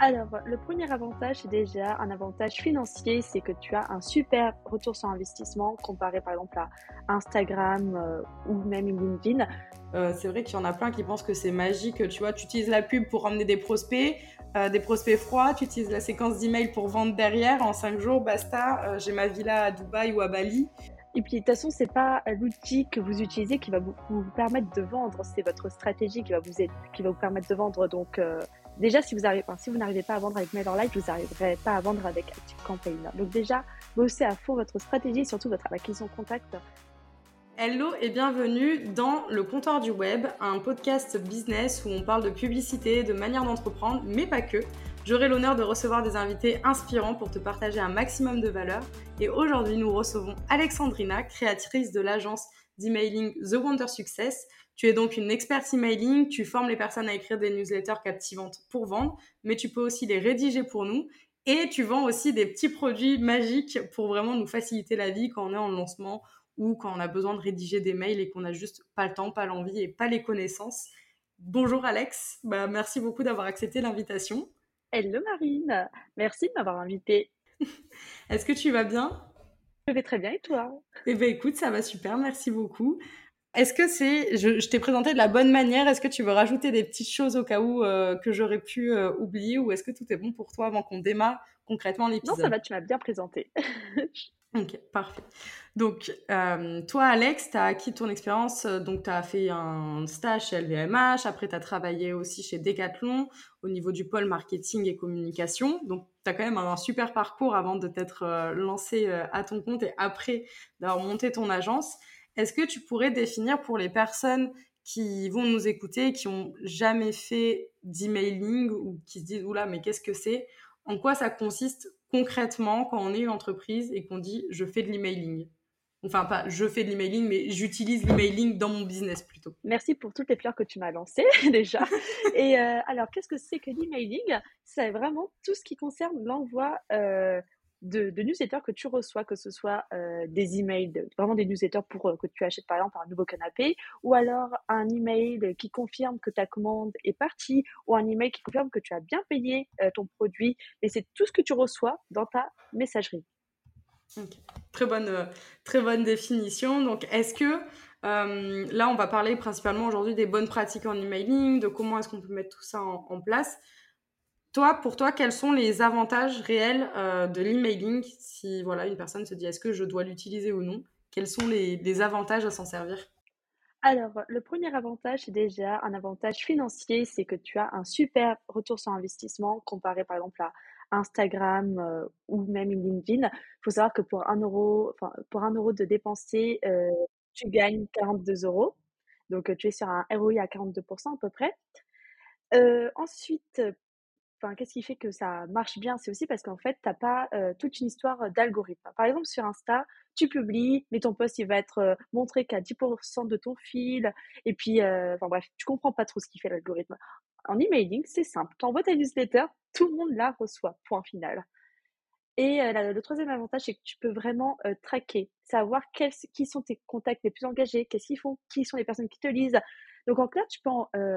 Alors, le premier avantage, c'est déjà un avantage financier, c'est que tu as un super retour sur investissement comparé par exemple à Instagram euh, ou même LinkedIn. Euh, c'est vrai qu'il y en a plein qui pensent que c'est magique. Tu vois, tu utilises la pub pour ramener des prospects, euh, des prospects froids, tu utilises la séquence d'email pour vendre derrière. En cinq jours, basta, j'ai ma villa à Dubaï ou à Bali. Et puis, de toute façon, c'est pas l'outil que vous utilisez qui va vous, vous permettre de vendre, c'est votre stratégie qui va vous, aider, qui va vous permettre de vendre. Donc, déjà, si vous, n'arrivez pas à vendre avec MailerLite, vous n'arriverez pas à vendre avec ActiveCampaign. Donc déjà, bossez à fond votre stratégie et surtout votre acquisition contact. Hello et bienvenue dans le comptoir du web, un podcast business où on parle de publicité, de manière d'entreprendre, mais pas que. J'aurai l'honneur de recevoir des invités inspirants pour te partager un maximum de valeur. Et aujourd'hui, nous recevons Alexandrina, créatrice de l'agence d'emailing The Wonder Success, tu es donc une experte emailing, tu formes les personnes à écrire des newsletters captivantes pour vendre, mais tu peux aussi les rédiger pour nous. Et tu vends aussi des petits produits magiques pour vraiment nous faciliter la vie quand on est en lancement ou quand on a besoin de rédiger des mails et qu'on n'a juste pas le temps, pas l'envie et pas les connaissances. Bonjour Alex, bah, merci beaucoup d'avoir accepté l'invitation. Hello Marine, merci de m'avoir invitée. Est-ce que tu vas bien? Je vais très bien et toi? Eh bien écoute, ça va super, merci beaucoup. Est-ce que c'est, je, t'ai présenté de la bonne manière, est-ce que tu veux rajouter des petites choses au cas où euh, que j'aurais pu euh, oublier ou est-ce que tout est bon pour toi avant qu'on démarre concrètement l'épisode Non, ça va, tu m'as bien présenté. ok, parfait. Donc, euh, toi, Alex, tu as acquis ton expérience, donc tu as fait un stage chez LVMH, après tu as travaillé aussi chez Decathlon au niveau du pôle marketing et communication. Donc, tu as quand même un super parcours avant de t'être lancé à ton compte et après d'avoir monté ton agence. Est-ce que tu pourrais définir pour les personnes qui vont nous écouter, qui ont jamais fait d'emailing ou qui se disent oula mais qu'est-ce que c'est? En quoi ça consiste concrètement quand on est une entreprise et qu'on dit je fais de l'emailing? Enfin, pas je fais de l'emailing, mais j'utilise l'emailing dans mon business plutôt. Merci pour toutes les fleurs que tu m'as lancées déjà. et euh, alors, qu'est-ce que c'est que l'emailing? C'est vraiment tout ce qui concerne l'envoi euh, de, newsletters que tu reçois, que ce soit euh, des emails, vraiment des newsletters pour euh, que tu achètes par exemple un nouveau canapé, ou alors un email qui confirme que ta commande est partie, ou un email qui confirme que tu as bien payé euh, ton produit. Et c'est tout ce que tu reçois dans ta messagerie. Très, bonne, très bonne définition. Donc, est-ce que là, on va parler principalement aujourd'hui des bonnes pratiques en emailing, de comment est-ce qu'on peut mettre tout ça en place. Toi, pour toi, quels sont les avantages réels euh, de l'emailing si voilà, une personne se dit est-ce que je dois l'utiliser ou non? Quels sont les, avantages à s'en servir? Alors, le premier avantage, c'est déjà un avantage financier, c'est que tu as un super retour sur investissement comparé par exemple à Instagram euh, ou même LinkedIn. Il faut savoir que pour un euro, pour un euro de dépenser, euh, tu gagnes 42 euros. Donc, tu es sur un ROI à 42% à peu près. ensuite, qu'est-ce qui fait que ça marche bien? C'est aussi parce qu'en fait, tu n'as pas toute une histoire d'algorithme. Par exemple, sur Insta, tu publies, mais ton post, il va être montré qu'à 10% de ton fil. Et puis, enfin bref, tu comprends pas trop ce qui fait l'algorithme. En emailing, c'est simple. Tu envoies ta newsletter, tout le monde la reçoit. Point final. Et le troisième avantage, c'est que tu peux vraiment traquer, savoir qui sont tes contacts les plus engagés, qu'est-ce qu'ils font, qui sont les personnes qui te lisent. Donc en clair, tu peux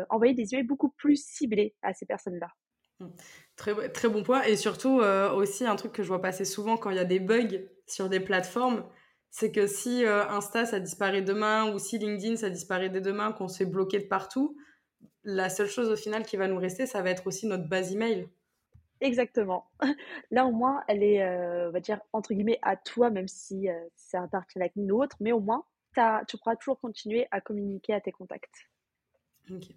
envoyer des emails beaucoup plus ciblés à ces personnes-là. Très, très bon point. Et surtout, euh, aussi, un truc que je vois passer souvent quand il y a des bugs sur des plateformes, c'est que si euh, Insta, ça disparaît demain, ou si LinkedIn, ça disparaît dès demain, qu'on se fait bloquer de partout, la seule chose au final qui va nous rester, ça va être aussi notre base email. Exactement. Là, au moins, elle est, euh, on va dire, entre guillemets, à toi, même si ça appartient à une autre, mais au moins, tu pourras toujours continuer à communiquer à tes contacts. Ok.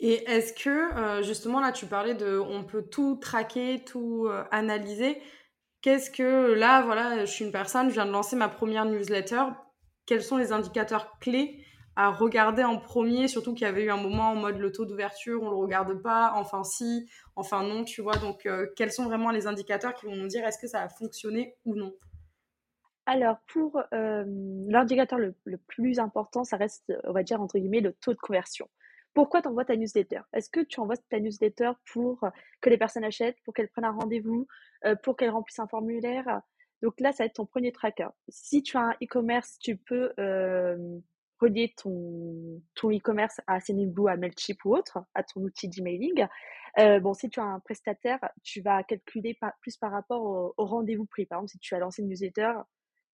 Et est-ce que, euh, justement, là, tu parlais de, on peut tout traquer, tout euh, analyser. Qu'est-ce que, là, voilà, je suis une personne, je viens de lancer ma première newsletter. Quels sont les indicateurs clés à regarder en premier, surtout qu'il y avait eu un moment en mode le taux d'ouverture, on le regarde pas, enfin si, enfin non, tu vois. Donc, euh, quels sont vraiment les indicateurs qui vont nous dire est-ce que ça a fonctionné ou non? Alors, pour l'indicateur le, le, plus important, ça reste, on va dire, entre guillemets, le taux de conversion. Pourquoi tu ta newsletter? Est-ce que tu envoies ta newsletter pour que les personnes achètent, pour qu'elles prennent un rendez-vous, euh, pour qu'elles remplissent un formulaire? Donc là, ça va être ton premier tracker. Si tu as un e-commerce, tu peux euh, relier ton, ton e-commerce à Sendinblue, à Mailchimp ou autre, à ton outil d'emailing. Euh, bon, si tu as un prestataire, tu vas calculer plus par rapport au, rendez-vous pris. Par exemple, si tu as lancé une newsletter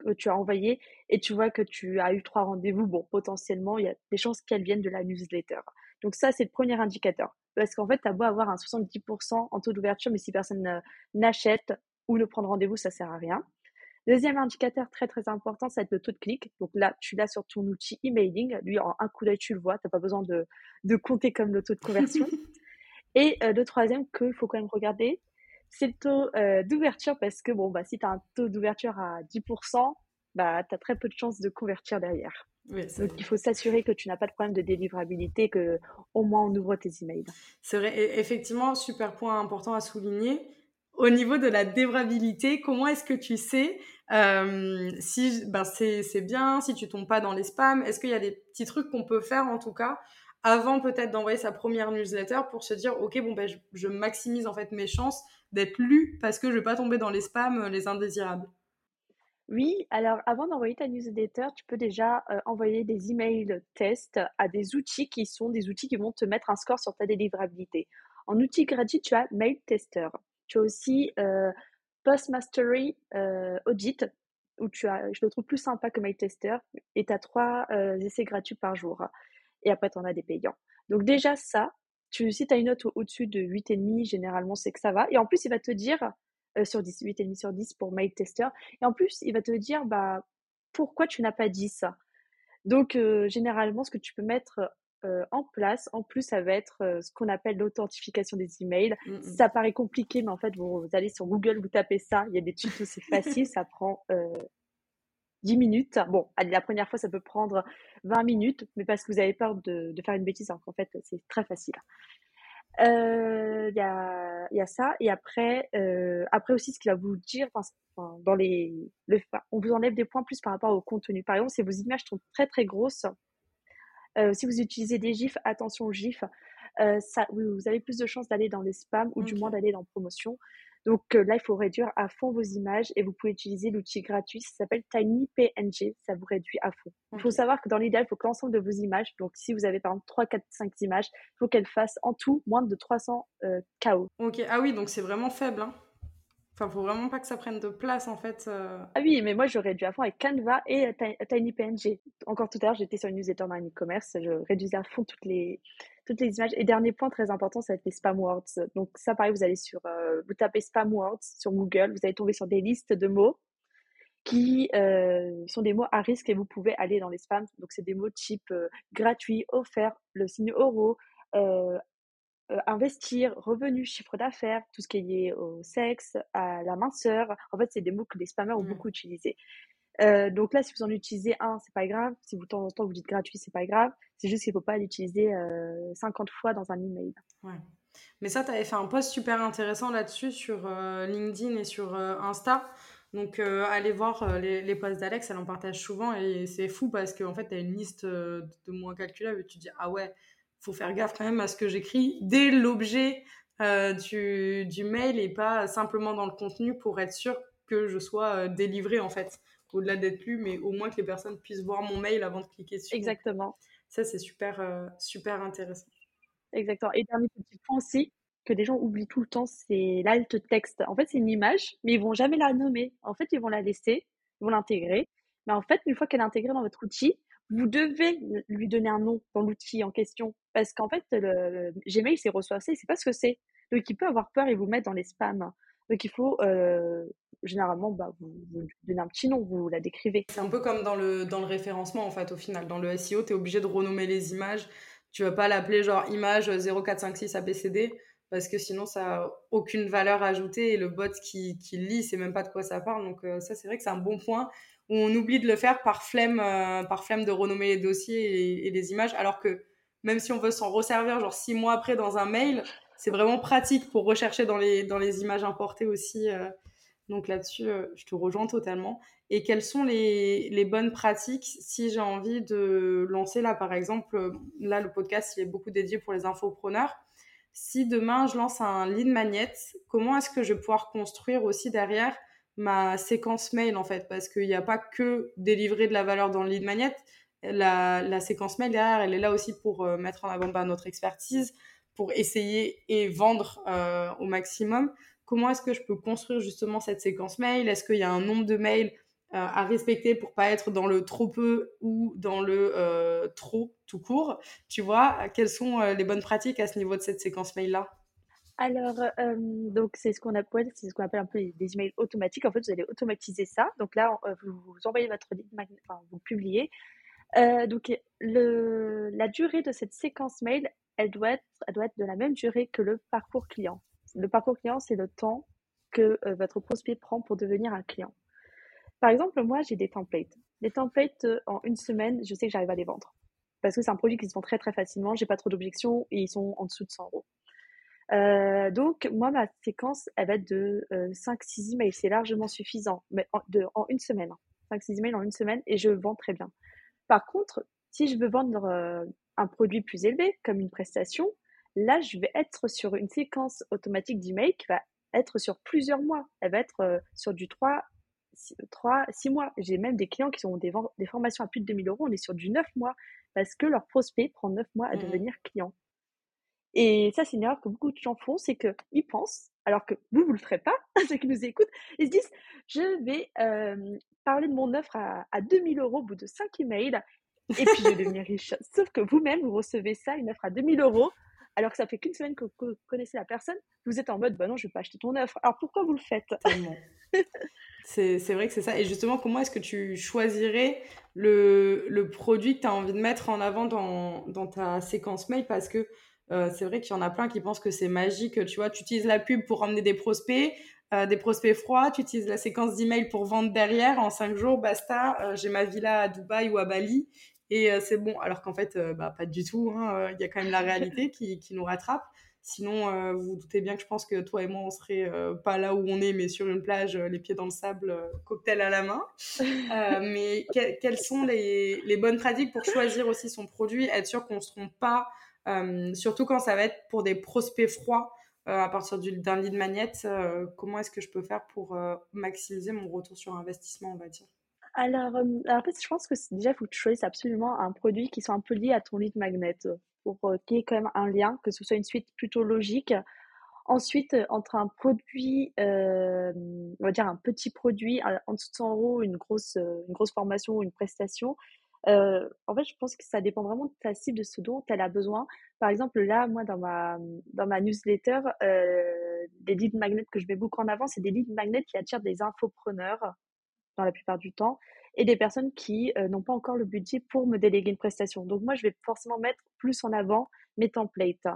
que tu as envoyé et tu vois que tu as eu trois rendez-vous, bon, potentiellement, il y a des chances qu'elles viennent de la newsletter. Donc ça, c'est le premier indicateur. Parce qu'en fait, tu as beau avoir un 70% en taux d'ouverture, mais si personne n'achète ou ne prend de rendez-vous, ça sert à rien. Deuxième indicateur très très important, ça va être le taux de clic. Donc là, tu l'as sur ton outil emailing. Lui, en un coup d'œil, tu le vois. Tu n'as pas besoin de, de, compter comme le taux de conversion. Et euh, le troisième qu'il faut quand même regarder, c'est le taux euh, d'ouverture parce que bon, bah, si tu as un taux d'ouverture à 10%, bah, tu as très peu de chances de convertir derrière. Donc il faut s'assurer que tu n'as pas de problème de délivrabilité, que au moins on ouvre tes emails. C'est vrai, effectivement, super point important à souligner. Au niveau de la délivrabilité, comment est-ce que tu sais euh, si ben c'est bien, si tu tombes pas dans les spams? Est-ce qu'il y a des petits trucs qu'on peut faire en tout cas avant peut-être d'envoyer sa première newsletter pour se dire ok bon ben je, maximise en fait mes chances d'être lu parce que je vais pas tomber dans les spams euh, les indésirables? Oui, alors avant d'envoyer ta newsletter, tu peux déjà euh, envoyer des emails tests à des outils qui sont des outils qui vont te mettre un score sur ta délivrabilité. En outil gratuit, tu as Mail Tester. Tu as aussi euh, Postmastery Audit, où tu as, je le trouve plus sympa que Mail Tester, et tu as trois essais gratuits par jour et après tu en as des payants. Donc déjà ça, tu, si tu as une note au-dessus de 8,5, généralement c'est que ça va. Et en plus, il va te dire, euh, sur 10, 8,5 sur 10 pour Mail Tester, et en plus, il va te dire, bah, pourquoi tu n'as pas dit ça Donc euh, généralement, ce que tu peux mettre euh, en place, en plus, ça va être ce qu'on appelle l'authentification des emails. Mmh, mmh. Ça paraît compliqué, mais en fait, vous, vous, allez sur Google, vous tapez ça, il y a des tutos, c'est facile, ça prend 10 minutes. Bon, la première fois, ça peut prendre 20 minutes, mais parce que vous avez peur de, faire une bêtise, alors qu'en fait, c'est très facile. Il euh, y, a, ça. Et après, euh, après aussi, ce qu'il va vous dire, dans les, le, on vous enlève des points plus par rapport au contenu. Par exemple, si vos images sont très très grosses, euh, si vous utilisez des gifs, attention aux gifs. ça, vous avez plus de chances d'aller dans les spams ou du moins d'aller dans promotion. Donc euh, là, il faut réduire à fond vos images et vous pouvez utiliser l'outil gratuit, ça s'appelle TinyPNG, ça vous réduit à fond. Il faut savoir que dans l'idéal, il faut que l'ensemble de vos images, donc si vous avez par exemple 3, 4, 5 images, il faut qu'elles fassent en tout moins de 300 euh, KO. Ok, ah oui, donc c'est vraiment faible. Hein. Enfin, faut vraiment pas que ça prenne de place en fait. Euh. Ah oui, mais moi je réduis à fond avec Canva et TinyPNG. Encore tout à l'heure, j'étais sur une newsletter dans un e-commerce, je réduisais à fond toutes les toutes les images. Et dernier point très important, ça va être les spam words. Donc ça, pareil, vous allez sur, euh, vous tapez spam words sur Google, vous allez tomber sur des listes de mots qui euh, sont des mots à risque et vous pouvez aller dans les spams. Donc c'est des mots type euh, gratuit, offert, le signe euro, investir, revenu, chiffre d'affaires, tout ce qui est lié au sexe, à la minceur. En fait, c'est des mots que les spammers ont mmh. beaucoup utilisés. Euh, donc là, si vous en utilisez un, c'est pas grave. Si vous de temps en temps vous dites gratuit, c'est pas grave. C'est juste qu'il faut pas l'utiliser 50 euh, fois dans un email. Ouais. Mais ça, tu avais fait un post super intéressant là-dessus sur euh, LinkedIn et sur Insta. Donc, allez voir les, les posts d'Alex, elle en partage souvent et c'est fou parce qu'en fait, tu as une liste de moins calculables et tu dis, ah ouais, faut faire gaffe quand même à ce que j'écris dès l'objet du, du, mail et pas simplement dans le contenu pour être sûr que je sois délivré en fait au-delà d'être lu, mais au moins que les personnes puissent voir mon mail avant de cliquer dessus. Exactement. Ça, c'est super, euh, super intéressant. Exactement. Et dernier petit point aussi, que des gens oublient tout le temps, c'est l'alt texte. En fait, c'est une image, mais ils vont jamais la nommer. En fait, ils vont la laisser, ils vont l'intégrer. Mais en fait, une fois qu'elle est intégrée dans votre outil, vous devez lui donner un nom dans l'outil en question. Parce qu'en fait, le Gmail, c'est il sait pas ce que c'est. Donc, il peut avoir peur et vous mettre dans les spams. Donc, il faut euh, généralement, bah, vous, vous, donnez un petit nom, vous la décrivez. C'est un peu comme dans le, dans le référencement, en fait, au final. Dans le SEO, tu es obligé de renommer les images. Tu vas pas l'appeler genre image 0456 ABCD parce que sinon, ça n'a aucune valeur ajoutée et le bot qui, qui lit, c'est même pas de quoi ça parle. Donc, euh, ça, c'est vrai que c'est un bon point où on oublie de le faire par flemme, euh, par flemme de renommer les dossiers et, les images, alors que même si on veut s'en resservir genre six mois après dans un mail, c'est vraiment pratique pour rechercher dans les, dans les images importées aussi. Euh, donc là-dessus, euh, je te rejoins totalement. Et quelles sont les, bonnes pratiques si j'ai envie de lancer là, par exemple, là, le podcast, il est beaucoup dédié pour les infopreneurs. Si demain, je lance un lead magnet, comment est-ce que je vais pouvoir construire aussi derrière ma séquence mail, en fait Parce qu'il n'y a pas que délivrer de la valeur dans le lead magnet. la, séquence mail derrière, elle est là aussi pour euh, mettre en avant bah, notre expertise, pour essayer et vendre euh, au maximum. Comment est-ce que je peux construire justement cette séquence mail? Est-ce qu'il y a un nombre de mails euh, à respecter pour pas être dans le trop peu ou dans le trop tout court? Tu vois, quelles sont les bonnes pratiques à ce niveau de cette séquence mail-là? Alors, donc c'est ce qu'on appelle, c'est ce qu'on appelle un peu des emails automatiques. En fait, vous allez automatiser ça. Donc là, vous, vous envoyez votre lead enfin, vous publiez, euh, donc, le, la durée de cette séquence mail, elle doit, être, elle doit être de la même durée que le parcours client. Le parcours client, c'est le temps que euh, votre prospect prend pour devenir un client. Par exemple, moi, j'ai des templates. Les templates, euh, en une semaine, je sais que j'arrive à les vendre. Parce que c'est un produit qui se vend très très facilement, j'ai pas trop d'objections et ils sont en dessous de 100 euros. Donc, moi, ma séquence, elle va être de 5-6 emails. C'est largement suffisant, mais en, de, en une semaine. 5-6 emails en une semaine et je vends très bien. Par contre, si je veux vendre euh, un produit plus élevé, comme une prestation, là, je vais être sur une séquence automatique d'email qui va être sur plusieurs mois. Elle va être euh, sur du 3, 3 6 mois. J'ai même des clients qui ont des, des, formations à plus de 2000 euros. On est sur du 9 mois parce que leur prospect prend 9 mois à mmh devenir client. Et ça, c'est une erreur que beaucoup de gens font, c'est qu'ils pensent, alors que vous, vous le ferez pas, ceux qui nous écoutent, ils se disent, je vais euh, parler de mon offre à, à 2000 euros au bout de 5 emails, et puis je vais devenir riche. Sauf que vous-même, vous recevez ça, une offre à 2000 euros, alors que ça fait qu'une semaine que vous connaissez la personne, vous êtes en mode, bah non, je vais pas acheter ton offre. Alors pourquoi vous le faites? C'est vrai que c'est ça. Et justement, comment est-ce que tu choisirais le, le produit que tu as envie de mettre en avant dans, dans ta séquence mail? Parce que euh, c'est vrai qu'il y en a plein qui pensent que c'est magique. Tu vois, tu utilises la pub pour ramener des prospects, euh, des prospects froids, tu utilises la séquence d'email pour vendre derrière. En cinq jours, basta, euh, j'ai ma villa à Dubaï ou à Bali et c'est bon. Alors qu'en fait, bah, pas du tout. Hein. Il y a quand même la réalité qui, qui nous rattrape. Sinon, vous vous doutez bien que je pense que toi et moi, on serait pas là où on est, mais sur une plage, les pieds dans le sable, cocktail à la main. mais quelles sont les, les, bonnes pratiques pour choisir aussi son produit, être sûr qu'on ne se trompe pas surtout quand ça va être pour des prospects froids euh, à partir d'un lead magnet. Euh, comment est-ce que je peux faire pour maximiser mon retour sur investissement, on va dire? Alors, en fait, je pense que déjà, il faut que tu choisisses absolument un produit qui soit un peu lié à ton lead magnet pour qu'il y ait quand même un lien, que ce soit une suite plutôt logique. Ensuite, entre un produit, on va dire un petit produit en dessous de 100 euros, une grosse, une grosse formation ou une prestation, euh, en fait, je pense que ça dépend vraiment de ta cible, de ce dont elle a besoin. Par exemple, là, moi, dans ma, dans ma newsletter, euh, des lead magnets que je mets beaucoup en avant, c'est des lead magnets qui attirent des infopreneurs, dans la plupart du temps, et des personnes qui euh, n'ont pas encore le budget pour me déléguer une prestation. Donc, moi, je vais forcément mettre plus en avant mes templates.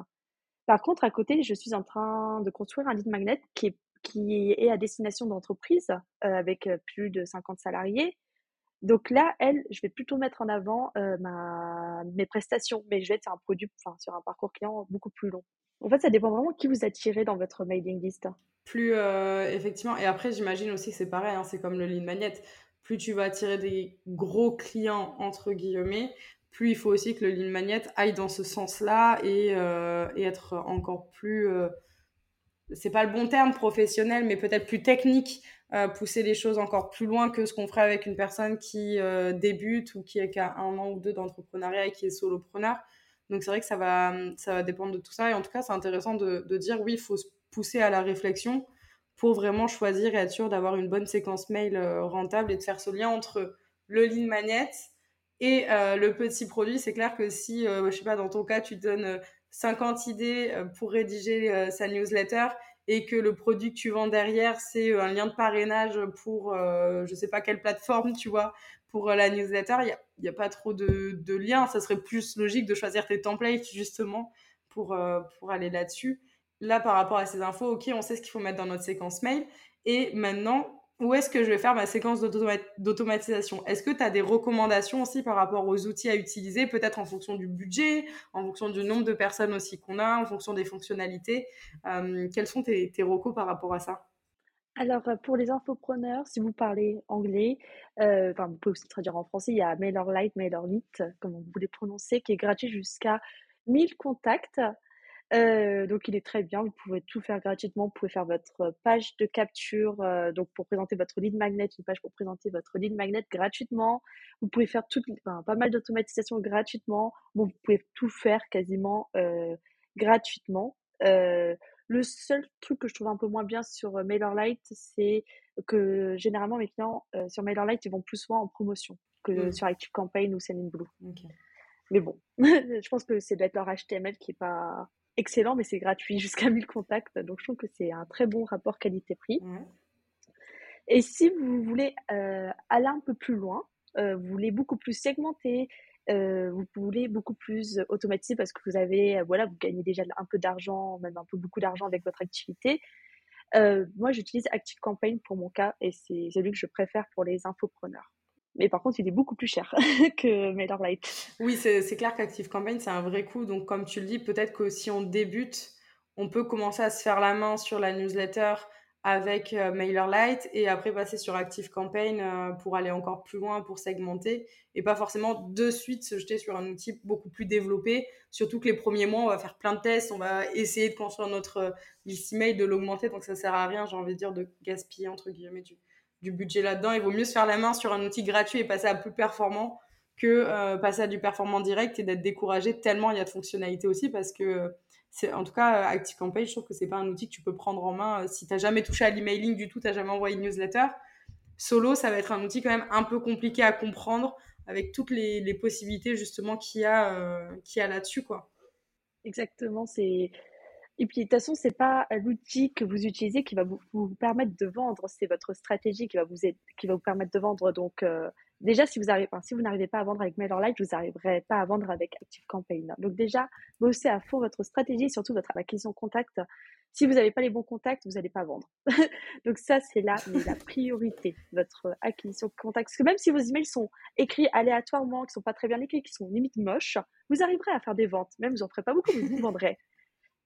Par contre, à côté, je suis en train de construire un lead magnet qui est, qui est à destination d'entreprises avec plus de 50 salariés donc là, elle, je vais plutôt mettre en avant euh, ma, mes prestations, mais je vais être sur un produit, enfin sur un parcours client beaucoup plus long. En fait, ça dépend vraiment qui vous attirez dans votre mailing list. Plus euh, effectivement, et après j'imagine aussi que c'est pareil, hein, c'est comme le lead magnet. Plus tu vas attirer des gros clients entre guillemets, plus il faut aussi que le lead magnet aille dans ce sens-là et, euh, et, être encore plus, c'est pas le bon terme professionnel, mais peut-être plus technique pousser les choses encore plus loin que ce qu'on ferait avec une personne qui euh, débute ou qui a un an ou deux d'entrepreneuriat et qui est solopreneur. Donc c'est vrai que ça va, ça va dépendre de tout ça. Et en tout cas, c'est intéressant de, de, dire oui, il faut se pousser à la réflexion pour vraiment choisir et être sûr d'avoir une bonne séquence mail euh, rentable et de faire ce lien entre le lead magnet et euh, le petit produit. C'est clair que si, je sais pas, dans ton cas, tu donnes 50 idées pour rédiger sa newsletter et que le produit que tu vends derrière, c'est euh, un lien de parrainage pour euh, je sais pas quelle plateforme, tu vois, pour euh, la newsletter, il n'y a, a, pas trop de, de lien. Ça serait plus logique de choisir tes templates justement pour, pour aller là-dessus. Là, par rapport à ces infos, ok, on sait ce qu'il faut mettre dans notre séquence mail. Et maintenant, où est-ce que je vais faire ma séquence d'automatisation? Est-ce que tu as des recommandations aussi par rapport aux outils à utiliser, peut-être en fonction du budget, en fonction du nombre de personnes aussi qu'on a, en fonction des fonctionnalités? Euh, Quels sont tes, tes recos par rapport à ça? Alors, euh, pour les infopreneurs, si vous parlez anglais, euh, enfin, vous pouvez aussi traduire en français, il y a MailerLite, MailerLite, comme vous voulez prononcer, qui est gratuit jusqu'à 1000 contacts. Euh, donc il est très bien, vous pouvez tout faire gratuitement, vous pouvez faire votre page de capture, euh, donc pour présenter votre lead magnet, une page pour présenter votre lead magnet gratuitement. Vous pouvez faire tout, enfin, pas mal d'automatisation gratuitement. Bon, vous pouvez tout faire quasiment euh, gratuitement. le seul truc que je trouve un peu moins bien sur MailerLite, c'est que généralement mes clients sur MailerLite, ils vont plus souvent en promotion que mmh. sur ActiveCampaign ou Sendinblue. Mais bon, je pense que c'est d'être leur HTML qui est pas excellent, mais c'est gratuit jusqu'à 1000 contacts. Donc, je trouve que c'est un très bon rapport qualité-prix. Et si vous voulez euh, aller un peu plus loin, euh, vous voulez beaucoup plus segmenter, euh, vous voulez beaucoup plus automatiser parce que vous avez, voilà, vous gagnez déjà un peu d'argent, même un peu beaucoup d'argent avec votre activité. moi, j'utilise ActiveCampaign pour mon cas et c'est celui que je préfère pour les infopreneurs. Mais par contre, il est beaucoup plus cher que MailerLite. Oui, c'est clair qu'Active Campaign, c'est un vrai coup. Donc, comme tu le dis, peut-être que si on débute, on peut commencer à se faire la main sur la newsletter avec euh, MailerLite et après passer sur Active Campaign euh, pour aller encore plus loin, pour segmenter et pas forcément de suite se jeter sur un outil beaucoup plus développé. Surtout que les premiers mois, on va faire plein de tests, on va essayer de construire notre euh, liste email, de l'augmenter, donc ça sert à rien, j'ai envie de dire, de gaspiller entre guillemets du, du budget là-dedans. Il vaut mieux se faire la main sur un outil gratuit et passer à plus performant que euh, passer à du performant direct et d'être découragé tellement il y a de fonctionnalités aussi parce que c'est en tout cas ActiveCampaign je trouve que c'est pas un outil que tu peux prendre en main euh, si tu n'as jamais touché à l'emailing du tout tu jamais envoyé une newsletter solo ça va être un outil quand même un peu compliqué à comprendre avec toutes les, possibilités justement qu'il y a euh, a là-dessus quoi exactement c'est et puis, de toute façon, c'est pas l'outil que vous utilisez qui va vous, permettre de vendre, c'est votre stratégie qui va vous, qui va vous permettre de vendre. Donc, euh, déjà, si vous n'arrivez pas à vendre avec MailerLite, vous n'arriverez pas à vendre avec ActiveCampaign. Donc, déjà, bossez à fond votre stratégie, surtout votre acquisition contact. Si vous n'avez pas les bons contacts, vous n'allez pas vendre. Donc, ça, c'est la priorité, votre acquisition contact. Parce que même si vos emails sont écrits aléatoirement, qui sont pas très bien écrits, qui sont limite moches, vous arriverez à faire des ventes. Même vous n'en ferez pas beaucoup, mais vous vendrez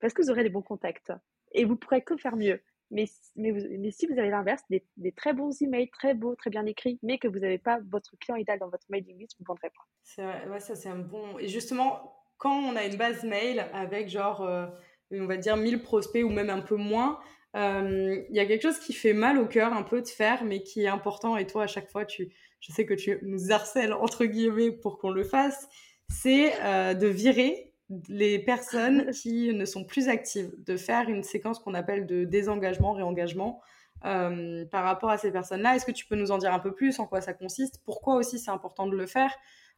parce que vous aurez des bons contacts et vous pourrez que faire mieux. Mais, mais, si vous avez l'inverse, des, très bons emails, très beaux, très bien écrits, mais que vous n'avez pas votre client idéal dans votre mailing list, vous ne vendrez pas. C'est vrai, ça c'est un bon. Et justement, quand on a une base mail avec genre, euh, on va dire 1000 prospects ou même un peu moins, euh, il y a quelque chose qui fait mal au cœur un peu de faire, mais qui est important. Et toi, à chaque fois, tu, je sais que tu nous harcèles entre guillemets pour qu'on le fasse. C'est euh, de virer les personnes qui ne sont plus actives, de faire une séquence qu'on appelle de désengagement, réengagement euh, par rapport à ces personnes-là. Est-ce que tu peux nous en dire un peu plus en quoi ça consiste Pourquoi aussi c'est important de le faire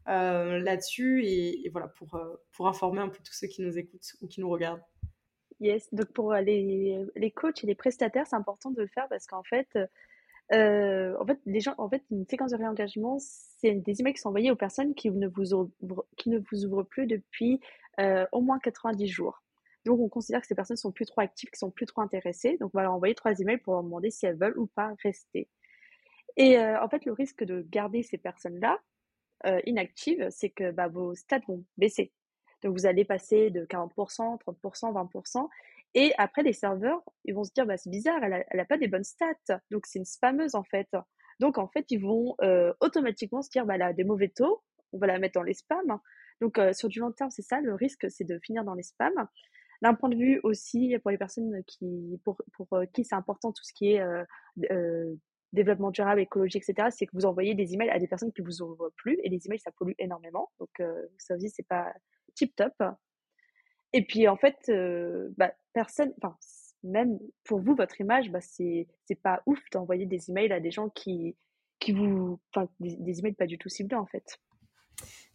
euh, là-dessus et, voilà, pour, euh, pour informer un peu tous ceux qui nous écoutent ou qui nous regardent? Yes, donc pour les, les coachs et les prestataires, c'est important de le faire parce qu'en fait, en fait, les gens, en fait, une séquence de réengagement, c'est des emails qui sont envoyés aux personnes qui ne vous ouvrent, qui ne vous ouvrent plus depuis euh, au moins 90 jours. Donc, on considère que ces personnes sont plus trop actives, qui sont plus trop intéressées. Donc, on va leur envoyer trois emails pour leur demander si elles veulent ou pas rester. Et euh, en fait, le risque de garder ces personnes-là euh, inactives, c'est que bah, vos stats vont baisser. Donc, vous allez passer de 40%, 30%, 20%. Et après, les serveurs, ils vont se dire, bah, c'est bizarre, elle n'a pas des bonnes stats. Donc, c'est une spammeuse, en fait. Donc, en fait, ils vont automatiquement se dire, bah, elle a des mauvais taux, on va la mettre dans les spams. Donc, euh, sur du long terme, c'est ça, le risque, c'est de finir dans les spams. D'un point de vue aussi, pour les personnes qui, pour, pour euh, qui c'est important tout ce qui est euh, développement durable, écologie, etc., c'est que vous envoyez des emails à des personnes qui vous ouvrent plus, et les emails, ça pollue énormément. Donc, ça aussi, c'est pas tip top. Et puis, en fait, bah, personne, enfin, même pour vous, votre image, bah, c'est, c'est pas ouf d'envoyer des emails à des gens qui, qui vous, enfin, des, des emails pas du tout ciblés, en fait.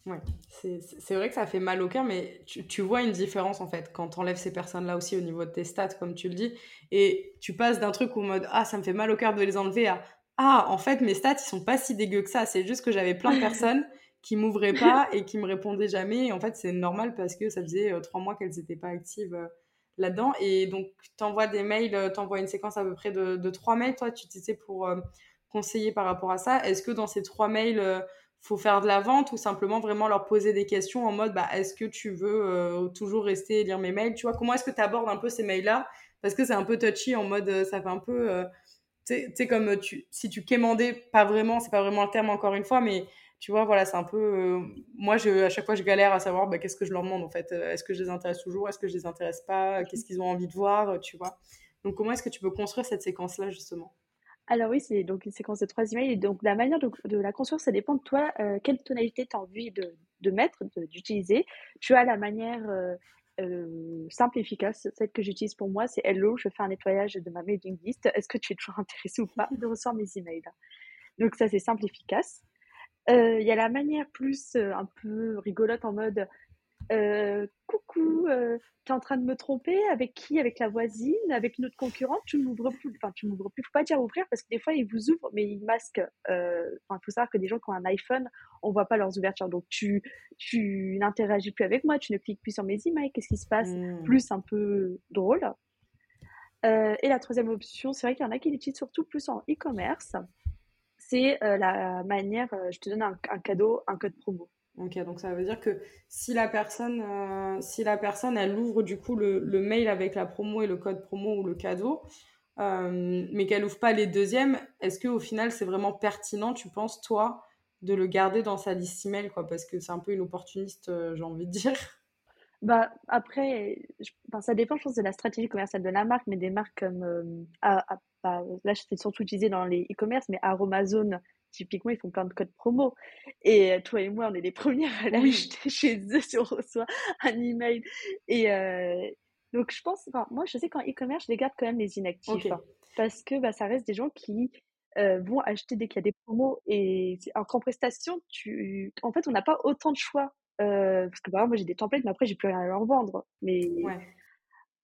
Ouais, c'est vrai que ça fait mal au cœur, mais tu, tu vois une différence en fait quand tu enlèves ces personnes-là aussi au niveau de tes stats, comme tu le dis, et tu passes d'un truc au mode Ah, ça me fait mal au cœur de les enlever à Ah, en fait, mes stats, ils sont pas si dégueux que ça, c'est juste que j'avais plein de personnes qui m'ouvraient pas et qui me répondaient jamais, et en fait, c'est normal parce que ça faisait euh, trois mois qu'elles n'étaient pas actives euh, là-dedans, et donc tu envoies des mails, euh, tu envoies une séquence à peu près de, de trois mails, toi, tu sais, pour conseiller par rapport à ça. Est-ce que dans ces trois mails faut faire de la vente ou simplement vraiment leur poser des questions en mode bah, est-ce que tu veux euh, toujours rester et lire mes mails Tu vois, comment est-ce que tu abordes un peu ces mails-là? Parce que c'est un peu touchy en mode euh, ça fait un peu. Euh, tu sais, comme si tu quémandais, pas vraiment, c'est pas vraiment le terme encore une fois, mais tu vois, voilà, c'est un peu. Euh, moi, je, à chaque fois, je galère à savoir bah, qu'est-ce que je leur demande en fait. Euh, est-ce que je les intéresse toujours? Est-ce que je les intéresse pas? Qu'est-ce qu'ils ont envie de voir? Euh, Tu vois. Donc, comment est-ce que tu peux construire cette séquence-là, justement? Alors oui, c'est donc une séquence de trois emails. Et donc la manière de, la construire, ça dépend de toi, quelle tonalité tu as envie de, de mettre, d'utiliser. Tu as la manière simple et efficace. Celle que j'utilise pour moi, c'est Hello, je fais un nettoyage de ma mailing list. Est-ce que tu es toujours intéressé ou pas de recevoir mes emails? Donc ça, c'est simple et efficace. Il y a la manière plus un peu rigolote en mode coucou, tu es en train de me tromper avec qui? Avec la voisine Avec une autre concurrente Tu m'ouvres plus. Enfin, tu m'ouvres plus. Faut pas dire ouvrir parce que des fois, ils vous ouvrent, mais ils masquent. Enfin, faut savoir que des gens qui ont un iPhone, on voit pas leurs ouvertures. Donc, tu, tu n'interagis plus avec moi, tu ne cliques plus sur mes emails. Qu'est-ce qui se passe? Mmh. Plus un peu drôle. et la troisième option, c'est vrai qu'il y en a qui l'utilisent surtout plus en e-commerce c'est euh, la manière, euh, je te donne un, cadeau, un code promo. Ok, donc ça veut dire que si la personne, euh, si la personne, elle ouvre du coup le, mail avec la promo et le code promo ou le cadeau, mais qu'elle ouvre pas les deuxièmes, est-ce que au final c'est vraiment pertinent, tu penses toi, de le garder dans sa liste email, quoi, parce que c'est un peu une opportuniste, j'ai envie de dire. Bah après, ça dépend, je pense, de la stratégie commerciale de la marque, mais des marques comme bah, là, je surtout utilisé dans les e-commerce, mais Aromazone, typiquement, ils font plein de codes promo. Et euh, toi et moi, on est les premières à l'acheter chez eux si on reçoit un email. Et euh, donc, je pense, moi, je sais qu'en e-commerce, je les garde quand même les inactifs. Hein, parce que bah, ça reste des gens qui euh, vont acheter dès qu'il y a des promos. Et en prestation, tu... en fait, on n'a pas autant de choix. Parce que par exemple, moi, j'ai des templates, mais après, j'ai plus rien à leur vendre. Mais.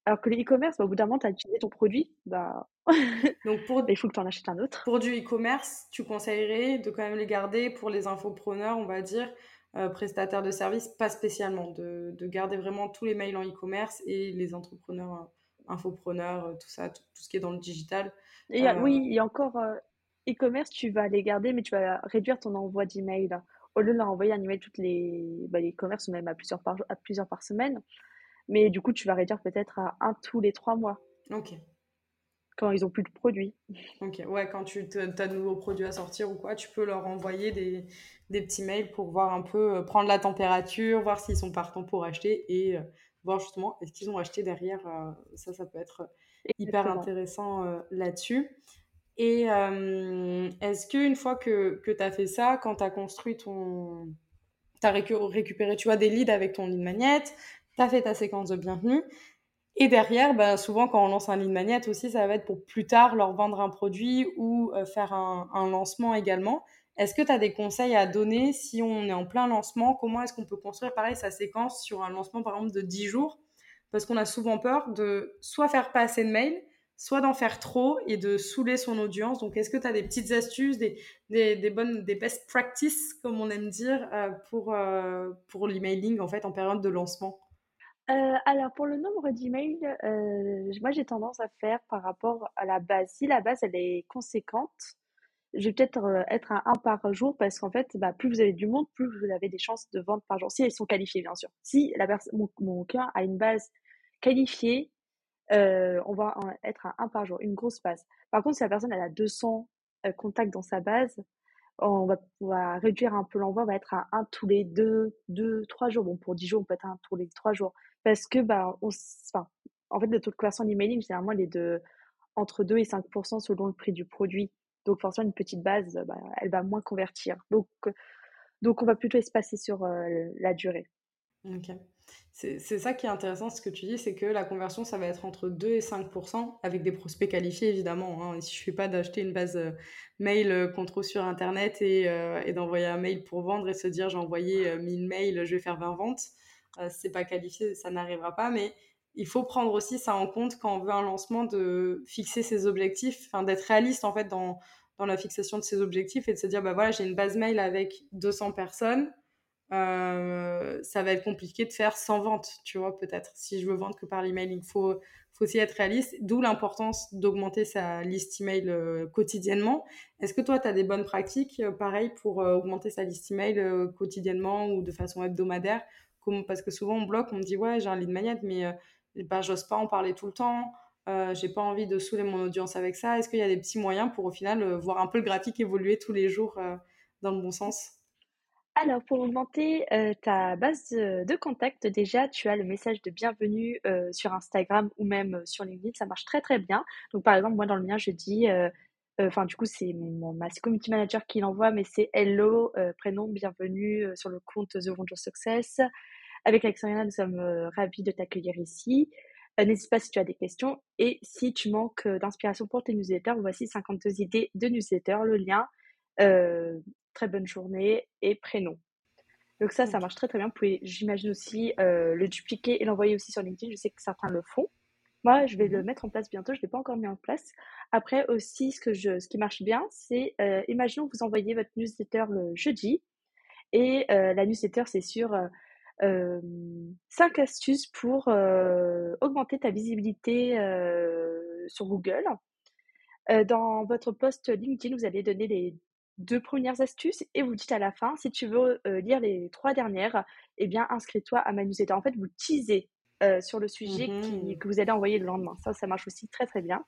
Alors que le e-commerce, bah, au bout d'un moment, tu as utilisé ton produit, bah... Donc pour... il faut que tu en achètes un autre. Pour du e-commerce, tu conseillerais de quand même les garder pour les infopreneurs, on va dire, euh, prestataires de services, pas spécialement, de, de, garder vraiment tous les mails en e-commerce et les entrepreneurs, euh, infopreneurs, euh, tout ça, tout, ce qui est dans le digital. Et oui, et encore, e-commerce, tu vas les garder, mais tu vas réduire ton envoi d'email. Au lieu de leur envoyer un email toutes les, bah, les e-commerce, même à plusieurs, par, à plusieurs par semaine, mais du coup, tu vas réduire peut-être à un tous les trois mois. Ok. Quand ils ont plus de produits. Ok, ouais, quand tu as de nouveaux produits à sortir ou quoi, tu peux leur envoyer des, des petits mails pour voir un peu, euh, prendre la température, voir s'ils sont partants pour acheter et euh, voir justement est-ce qu'ils ont acheté derrière. Euh, ça, ça peut être hyper intéressant là-dessus. Et est-ce qu'une fois que, que tu as fait ça, quand tu as construit ton. Tu as récupéré, tu vois, des leads avec ton lead magnet, tu as fait ta séquence de bienvenue. Et derrière, bah, souvent, quand on lance un lead magnet aussi, ça va être pour plus tard leur vendre un produit ou euh, faire un, lancement également. Est-ce que tu as des conseils à donner si on est en plein lancement? Comment est-ce qu'on peut construire pareil sa séquence sur un lancement par exemple de 10 jours? Parce qu'on a souvent peur de soit faire pas assez de mails, soit d'en faire trop et de saouler son audience. Donc, est-ce que tu as des petites astuces, des, des, bonnes, des best practices, comme on aime dire, euh, pour, euh, pour l'emailing en fait en période de lancement? Euh, alors pour le nombre d'emails, moi j'ai tendance à faire par rapport à la base. Si la base elle est conséquente, je vais peut-être être à un par jour parce qu'en fait, bah, plus vous avez du monde, plus vous avez des chances de vendre par jour. Si elles sont qualifiées, bien sûr. Si la mon, mon client a une base qualifiée, on va être à un par jour, une grosse base. Par contre, si la personne elle a 200 contacts dans sa base, on va réduire un peu l'envoi, on va être à un tous les deux, deux, trois jours. Bon, pour 10 jours, on peut être à un tous les trois jours parce que bah, on, enfin, en fait, le taux de conversion en emailing, généralement, il est de entre 2 et 5% selon le prix du produit. Donc, forcément, une petite base, bah, elle va moins convertir. Donc, donc, on va plutôt espacer sur euh, la durée. Ok. C'est ça qui est intéressant, ce que tu dis, c'est que la conversion, ça va être entre 2 et 5 avec des prospects qualifiés, évidemment. Hein. Il ne suffit pas d'acheter une base euh, mail euh, qu'on trouve sur Internet et, et d'envoyer un mail pour vendre et se dire j'ai envoyé 1000 mails, je vais faire 20 ventes. Euh, c'est pas qualifié, ça n'arrivera pas. Mais il faut prendre aussi ça en compte quand on veut un lancement de fixer ses objectifs, d'être réaliste en fait dans, dans la fixation de ses objectifs et de se dire bah voilà j'ai une base mail avec 200 personnes, euh, ça va être compliqué de faire 100 ventes, tu vois peut-être. Si je veux vendre que par l'email, il faut faut aussi être réaliste, d'où l'importance d'augmenter sa liste email euh, quotidiennement. Est-ce que toi, tu as des bonnes pratiques, pareil, pour augmenter sa liste email quotidiennement ou de façon hebdomadaire? Parce que souvent on bloque, on me dit ouais j'ai un lead magnet mais euh, bah, j'ose pas en parler tout le temps, euh, j'ai pas envie de saouler mon audience avec ça. Est-ce qu'il y a des petits moyens pour au final euh, voir un peu le graphique évoluer tous les jours dans le bon sens? Alors, pour augmenter euh, ta base de, de contact, déjà, tu as le message de bienvenue euh, sur Instagram ou même euh, sur LinkedIn. Ça marche très très bien. Donc, par exemple, moi, dans le mien, je dis, enfin, du coup, c'est mon, ma community manager qui l'envoie, mais c'est hello, prénom, bienvenue sur le compte The Wonder Success. Avec Alexandrina, nous sommes ravis de t'accueillir ici. N'hésite pas si tu as des questions. Et si tu manques d'inspiration pour tes newsletters, voici 52 idées de newsletters. Le lien, très bonne journée et prénom. Donc ça, ça marche très très bien. Vous pouvez, j'imagine aussi, euh, le dupliquer et l'envoyer aussi sur LinkedIn. Je sais que certains le font. Moi, je vais le Mhm. mettre en place bientôt. Je ne l'ai pas encore mis en place. Après aussi, ce que je, ce qui marche bien, c'est, euh, imaginons que vous envoyez votre newsletter le jeudi et euh, la newsletter, c'est sur euh, euh, 5 astuces pour augmenter ta visibilité sur Google. Dans votre post LinkedIn, vous allez donner les deux premières astuces et vous dites à la fin, si tu veux euh, lire les trois dernières, eh bien, inscris-toi à ma newsletter. En fait, vous teasez euh, sur le sujet qui, Mhm. que vous allez envoyer le lendemain. Ça, ça marche aussi très, très bien.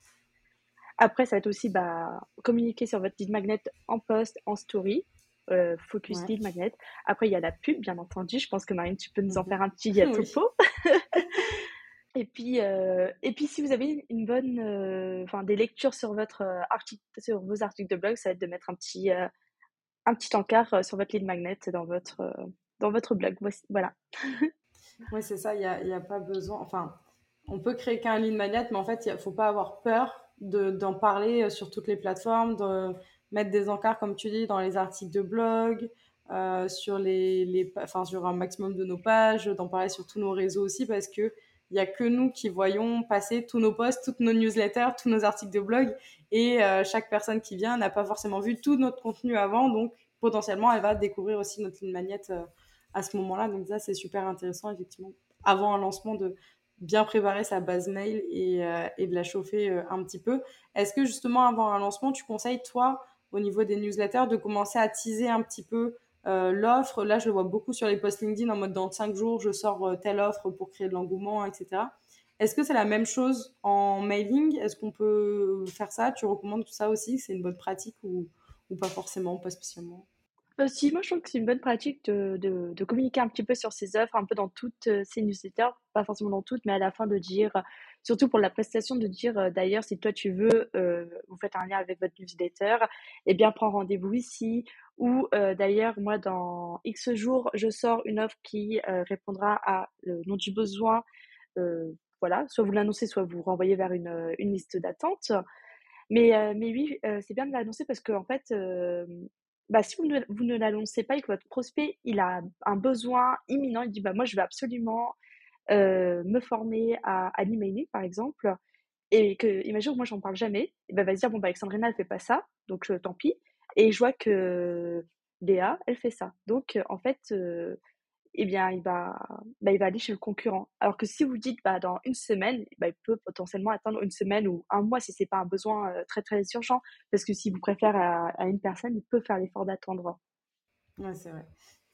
Après, ça va être aussi bah, communiquer sur votre lead magnet en post, en story. euh, focus Ouais. lead magnet. Après, il y a la pub, bien entendu. Je pense que Marine, tu peux nous en Mhm. faire un petit Oui. topo. Et puis, euh, et puis, si vous avez une bonne, euh, enfin, des lectures sur votre euh, article, sur vos articles de blog, ça va être de mettre un petit, un petit encart sur votre lead magnet dans votre, dans votre blog. Voilà. Oui, c'est ça, il n'y a, a pas besoin. Enfin, on peut créer qu'un lead magnet, mais en fait, il ne faut pas avoir peur de, d'en parler sur toutes les plateformes, de mettre des encarts, comme tu dis, dans les articles de blog, sur, les, les, sur un maximum de nos pages, d'en parler sur tous nos réseaux aussi, parce que il n'y a que nous qui voyons passer tous nos posts, toutes nos newsletters, tous nos articles de blog, et euh, chaque personne qui vient n'a pas forcément vu tout notre contenu avant, donc potentiellement, elle va découvrir aussi notre lead magnet euh, à ce moment-là. Donc ça, c'est super intéressant, effectivement, avant un lancement, de bien préparer sa base mail et, euh, et de la chauffer un petit peu. Est-ce que justement, avant un lancement, tu conseilles, toi, au niveau des newsletters, de commencer à teaser un petit peu euh, l'offre Là, je le vois beaucoup sur les posts LinkedIn, en mode dans 5 jours, je sors euh, telle offre pour créer de l'engouement, etc. Est-ce que c'est la même chose en mailing? Est-ce qu'on peut faire ça? Tu recommandes tout ça aussi? C'est une bonne pratique ou, ou pas forcément, pas spécialement? Euh, si, moi je trouve que c'est une bonne pratique de, de, de communiquer un petit peu sur ses offres, un peu dans toutes euh, ces newsletters, pas forcément dans toutes, mais à la fin de dire, euh, surtout pour la prestation, de dire euh, d'ailleurs si toi tu veux, euh, vous faites un lien avec votre newsletter, eh bien prends rendez-vous ici. Ou d'ailleurs, moi dans X jours, je sors une offre qui répondra à le nom du besoin. Voilà, soit vous l'annoncez, soit vous renvoyez vers une, une liste d'attente. Mais, mais oui, c'est bien de l'annoncer parce que en fait, bah, si vous ne, vous ne l'annoncez pas et que votre prospect il a un besoin imminent, il dit bah moi je veux absolument euh, me former à, à l'emailing par exemple, et que imagine moi j'en parle jamais, et ben va se dire bon bah Alexandrina elle fait pas ça, donc euh, tant pis. Et je vois que Léa elle fait ça, donc en fait euh, eh bien, il va, bah, il va aller chez le concurrent. Alors que si vous dites, bah, dans une semaine, bah, il peut potentiellement attendre une semaine ou un mois si c'est pas un besoin très très urgent. Parce que si vous préférez à, une personne, il peut faire l'effort d'attendre. Ouais, c'est vrai.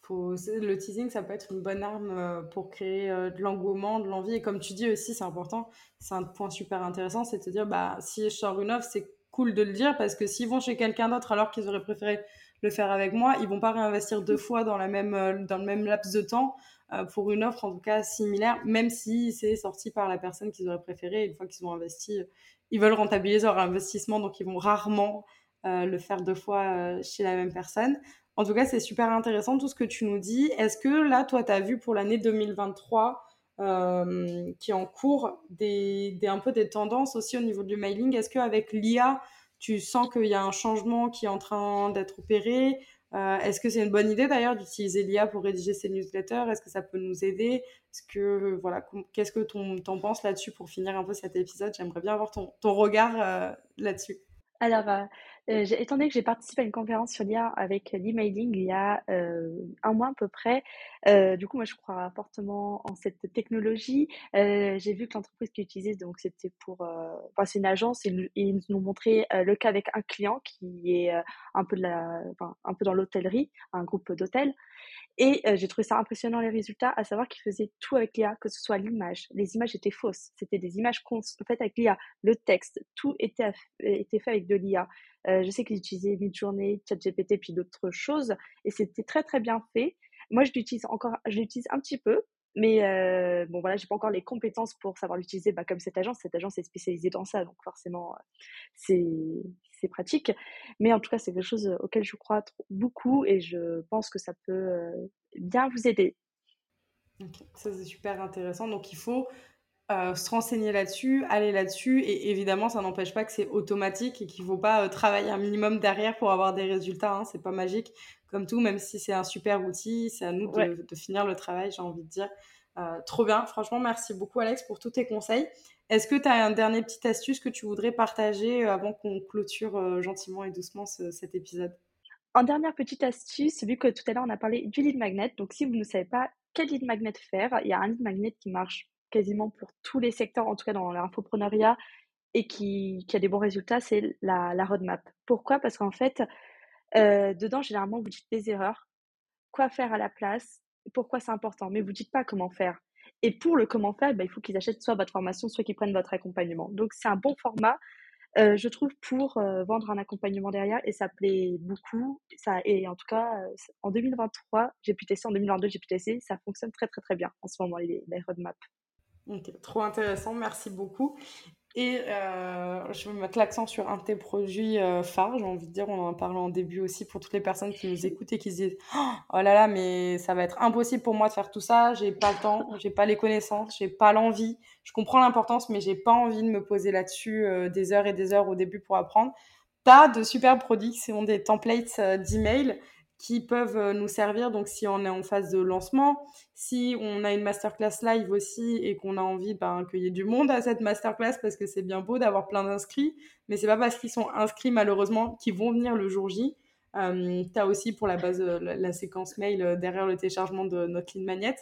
Faut... Le teasing, ça peut être une bonne arme pour créer de l'engouement, de l'envie. Et comme tu dis aussi, c'est important, c'est un point super intéressant, c'est de dire, bah, si je sors une offre, c'est cool de le dire parce que s'ils vont chez quelqu'un d'autre alors qu'ils auraient préféré le faire avec moi, ils vont pas réinvestir deux fois dans, la même, euh, dans le même laps de temps euh, pour une offre en tout cas similaire, même si c'est sorti par la personne qu'ils auraient préféré. Une fois qu'ils ont investi, euh, ils veulent rentabiliser leur investissement, donc ils vont rarement le faire deux fois chez la même personne. En tout cas, c'est super intéressant tout ce que tu nous dis. Est-ce que là, toi, tu as vu pour l'année 2023 euh, qui est en cours des, des, un peu des tendances aussi au niveau du mailing? Est-ce qu'avec l'IA, tu sens qu'il y a un changement qui est en train d'être opéré. Euh, Est-ce que c'est une bonne idée d'ailleurs d'utiliser l'IA pour rédiger ces newsletters? Est-ce que ça peut nous aider? Est-ce que voilà, qu'est-ce que tu en penses là-dessus pour finir un peu cet épisode? J'aimerais bien avoir ton, ton regard euh, là-dessus. Alors, euh, euh, étant donné que j'ai participé à une conférence sur l'IA avec l'emailing il y a euh, un mois à peu près, euh, du coup, moi, je crois fortement en cette technologie. Euh, j'ai vu que l'entreprise qui utilisait, donc c'était pour, euh, enfin, c'est une agence, et, ils nous ont montré euh, le cas avec un client qui est euh, un peu de la, enfin, un peu dans l'hôtellerie, un groupe d'hôtels. Et euh, j'ai trouvé ça impressionnant les résultats, à savoir qu'ils faisaient tout avec l'IA, que ce soit l'image. Les images étaient fausses, c'était des images faites avec l'IA, le texte, tout était, était fait avec de l'IA. Je sais qu'ils utilisaient Midjourney, ChatGPT, puis d'autres choses, et c'était très très bien fait. Moi, je l'utilise encore, je l'utilise un petit peu, mais bon voilà, j'ai pas encore les compétences pour savoir l'utiliser, bah, comme cette agence. Cette agence est spécialisée dans ça, donc forcément, c'est c'est pratique. Mais en tout cas, c'est quelque chose auquel je crois beaucoup et je pense que ça peut bien vous aider. Ça, c'est super intéressant. Donc, il faut euh, se renseigner là-dessus, aller là-dessus. Et évidemment, ça n'empêche pas que c'est automatique et qu'il ne faut pas euh, travailler un minimum derrière pour avoir des résultats. Hein. C'est pas magique. Comme tout, même si c'est un super outil, c'est à nous de, finir le travail, j'ai envie de dire. Euh, trop bien. Franchement, merci beaucoup, Alex, pour tous tes conseils. Est-ce que tu as un dernier petit astuce que tu voudrais partager avant qu'on clôture gentiment et doucement cet épisode? En dernière petite astuce, vu que tout à l'heure on a parlé du lead magnet, donc si vous ne savez pas quel lead magnet faire, il y a un lead magnet qui marche quasiment pour tous les secteurs, en tout cas dans l'infopreneuriat, et qui, a des bons résultats, c'est la, roadmap. Pourquoi? Parce qu'en fait, euh, dedans, généralement, vous dites des erreurs, quoi faire à la place, pourquoi c'est important, mais vous dites pas comment faire. Et pour le comment faire, bah, il faut qu'ils achètent soit votre formation, soit qu'ils prennent votre accompagnement. Donc, c'est un bon format, euh, je trouve, pour euh, vendre un accompagnement derrière, et ça plaît beaucoup. Ça, et en tout cas, en 2023, j'ai pu tester, en 2022, j'ai pu tester, ça fonctionne très, très, très bien en ce moment, les roadmaps. Ok, trop intéressant, merci beaucoup. Et euh, je vais mettre l'accent sur un de tes produits euh, phares, j'ai envie de dire, on en parlé en début aussi pour toutes les personnes qui nous écoutent et qui se disent Oh là là, mais ça va être impossible pour moi de faire tout ça, j'ai pas le temps, j'ai pas les connaissances, j'ai pas l'envie. Je comprends l'importance, mais j'ai pas envie de me poser là-dessus euh, des heures et des heures au début pour apprendre. Tu as de super produits qui sont des templates d'email qui peuvent euh, nous servir. Donc, si on est en phase de lancement, si on a une masterclass live aussi et qu'on a envie ben, qu'il y ait du monde à cette masterclass parce que c'est bien beau d'avoir plein d'inscrits, mais c'est pas parce qu'ils sont inscrits malheureusement qu'ils vont venir le jour J. Euh, tu as aussi pour la base euh, la, séquence mail derrière le téléchargement de notre ligne magnet.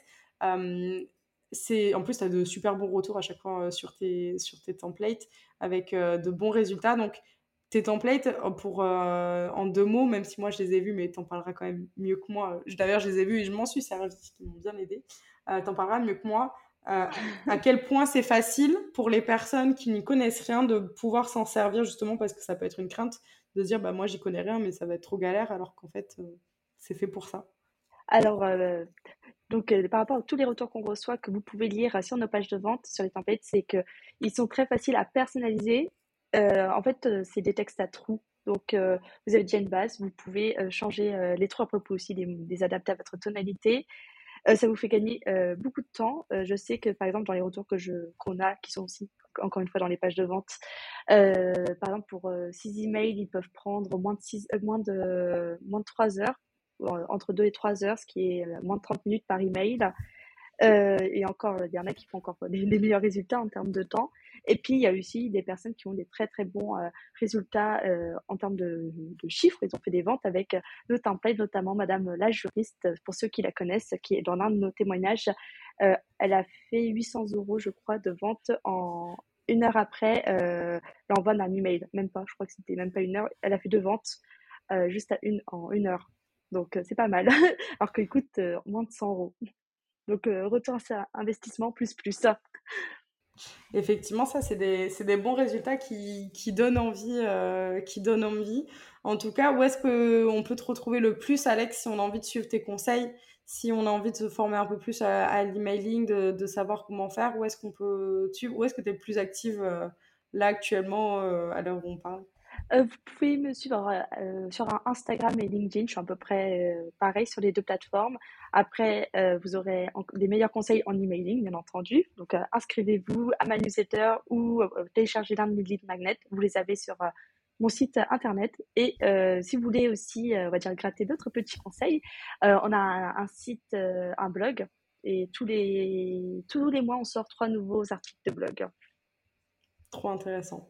c'est en plus tu as de super bons retours à chaque fois sur tes sur tes templates avec de bons résultats donc tes templates, euh, pour, euh, en deux mots, même si moi je les ai vus, mais t'en parleras quand même mieux que moi. D'ailleurs, je les ai vus et je m'en suis servi, qui m'ont bien aidé. Euh, t'en parleras mieux que moi. à quel point c'est facile pour les personnes qui n'y connaissent rien de pouvoir s'en servir, justement, parce que ça peut être une crainte de dire bah, moi j'y connais rien, mais ça va être trop galère, alors qu'en fait, c'est fait pour ça. Alors, donc, par rapport à tous les retours qu'on reçoit, que vous pouvez lire sur nos pages de vente, sur les templates, c'est qu'ils sont très faciles à personnaliser euh, en fait, euh, c'est des textes à trous. Donc, euh, vous avez déjà une base, vous pouvez changer les trous à propos aussi, les, adapter à votre tonalité. ça vous fait gagner beaucoup de temps. je sais que, par exemple, dans les retours que je qu'on a, qui sont aussi, encore une fois, dans les pages de vente, par exemple, pour 6 emails, ils peuvent prendre moins de, 6, moins de, moins de 3 heures, entre 2 et 3 heures, ce qui est moins de 30 minutes par email. Et encore, il y en a qui font encore des, meilleurs résultats en termes de temps. Et puis, il y a aussi des personnes qui ont des très, très bons euh, résultats euh, en termes de, chiffres. Ils ont fait des ventes avec nos templates, notamment Madame la juriste, pour ceux qui la connaissent, qui est dans l'un de nos témoignages. elle a fait 800 euros, je crois, de vente en une heure après l'envoi d'un email. Même pas, je crois que c'était même pas une heure. Elle a fait deux ventes juste à une, en une heure. Donc, c'est pas mal. Alors qu'il coûte moins de 100 euros. Donc, euh, retour à investissement plus plus. Effectivement, ça, c'est des, des, bons résultats qui, qui donnent envie. Euh, qui donnent envie. En tout cas, où est-ce qu'on peut te retrouver le plus, Alex, si on a envie de suivre tes conseils, si on a envie de se former un peu plus à, l'emailing, de, de, savoir comment faire, où est-ce qu'on peut où est-ce que tu es plus active euh, là actuellement à l'heure où on parle? Euh, vous pouvez me suivre euh, sur Instagram et LinkedIn. Je suis à peu près euh, pareil sur les deux plateformes. Après, vous aurez des meilleurs conseils en emailing, bien entendu. Donc, inscrivez-vous à ma newsletter ou téléchargez l'un de mes lead magnets. Vous les avez sur mon site internet. Et si vous voulez aussi, on va dire, gratter d'autres petits conseils, on a un, un site, un blog. Et tous les, tous les mois, on sort trois nouveaux articles de blog. Trop intéressant.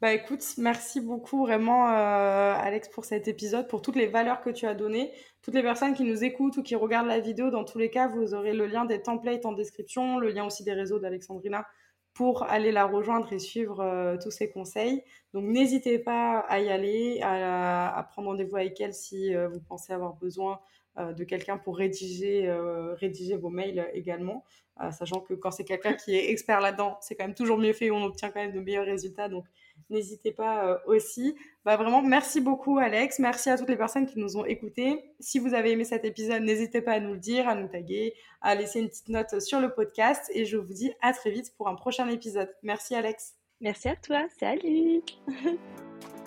Bah écoute, merci beaucoup vraiment euh, Alex pour cet épisode, pour toutes les valeurs que tu as données. Toutes les personnes qui nous écoutent ou qui regardent la vidéo, dans tous les cas, vous aurez le lien des templates en description, le lien aussi des réseaux d'Alexandrina pour aller la rejoindre et suivre euh, tous ses conseils. Donc n'hésitez pas à y aller, à, prendre rendez-vous avec elle si euh, vous pensez avoir besoin de quelqu'un pour rédiger, rédiger vos mails également. sachant que quand c'est quelqu'un qui est expert là-dedans, c'est quand même toujours mieux fait, on obtient quand même de meilleurs résultats. Donc n'hésitez pas aussi. Bah vraiment, merci beaucoup Alex, merci à toutes les personnes qui nous ont écoutés. Si vous avez aimé cet épisode, n'hésitez pas à nous le dire, à nous taguer, à laisser une petite note sur le podcast et je vous dis à très vite pour un prochain épisode. Merci Alex. Merci à toi, salut